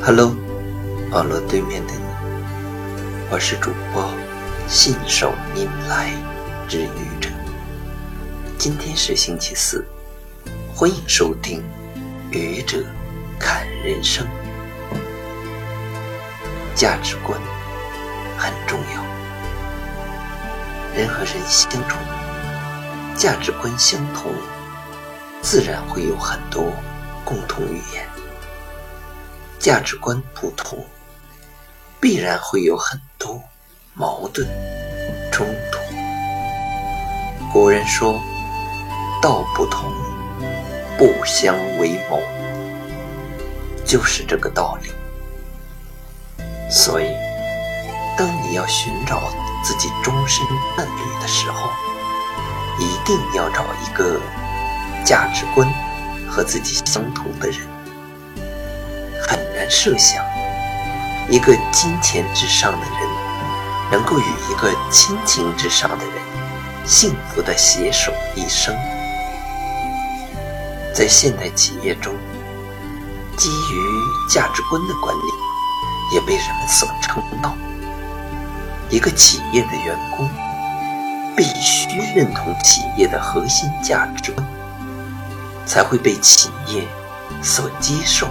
Hello，网络对面的你，我是主播信手拈来之愚者。今天是星期四，欢迎收听《愚者看人生》。价值观很重要，人和人相处，价值观相同，自然会有很多共同语言。价值观不同，必然会有很多矛盾冲突。古人说：“道不同，不相为谋”，就是这个道理。所以，当你要寻找自己终身伴侣的时候，一定要找一个价值观和自己相同的人。设想，一个金钱之上的人能够与一个亲情之上的人幸福的携手一生。在现代企业中，基于价值观的管理也被人们所称道。一个企业的员工必须认同企业的核心价值观，才会被企业所接受。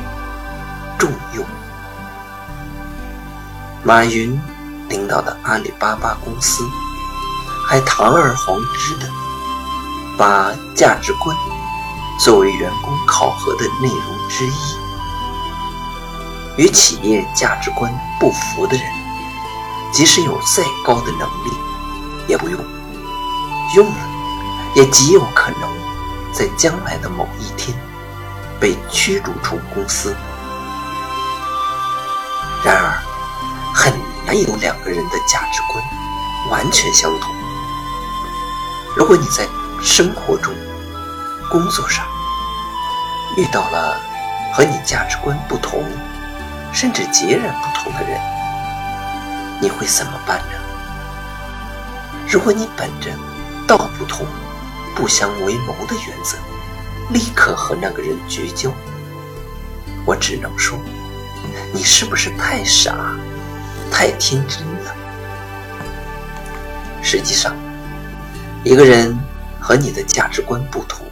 重用。马云领导的阿里巴巴公司，还堂而皇之的把价值观作为员工考核的内容之一。与企业价值观不符的人，即使有再高的能力，也不用；用了，也极有可能在将来的某一天被驱逐出公司。然而，很难有两个人的价值观完全相同。如果你在生活中、工作上遇到了和你价值观不同，甚至截然不同的人，你会怎么办呢？如果你本着道不同不相为谋的原则，立刻和那个人绝交，我只能说。你是不是太傻、太天真了？实际上，一个人和你的价值观不同，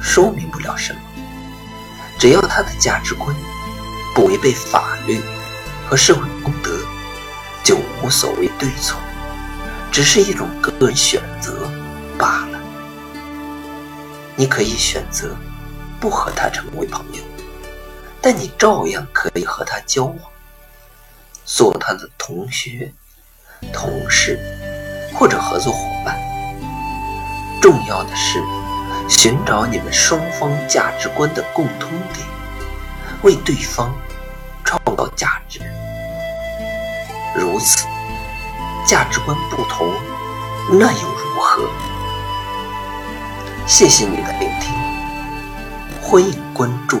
说明不了什么。只要他的价值观不违背法律和社会公德，就无所谓对错，只是一种个人选择罢了。你可以选择不和他成为朋友。但你照样可以和他交往，做他的同学、同事或者合作伙伴。重要的是寻找你们双方价值观的共通点，为对方创造价值。如此，价值观不同，那又如何？谢谢你的聆听，欢迎关注。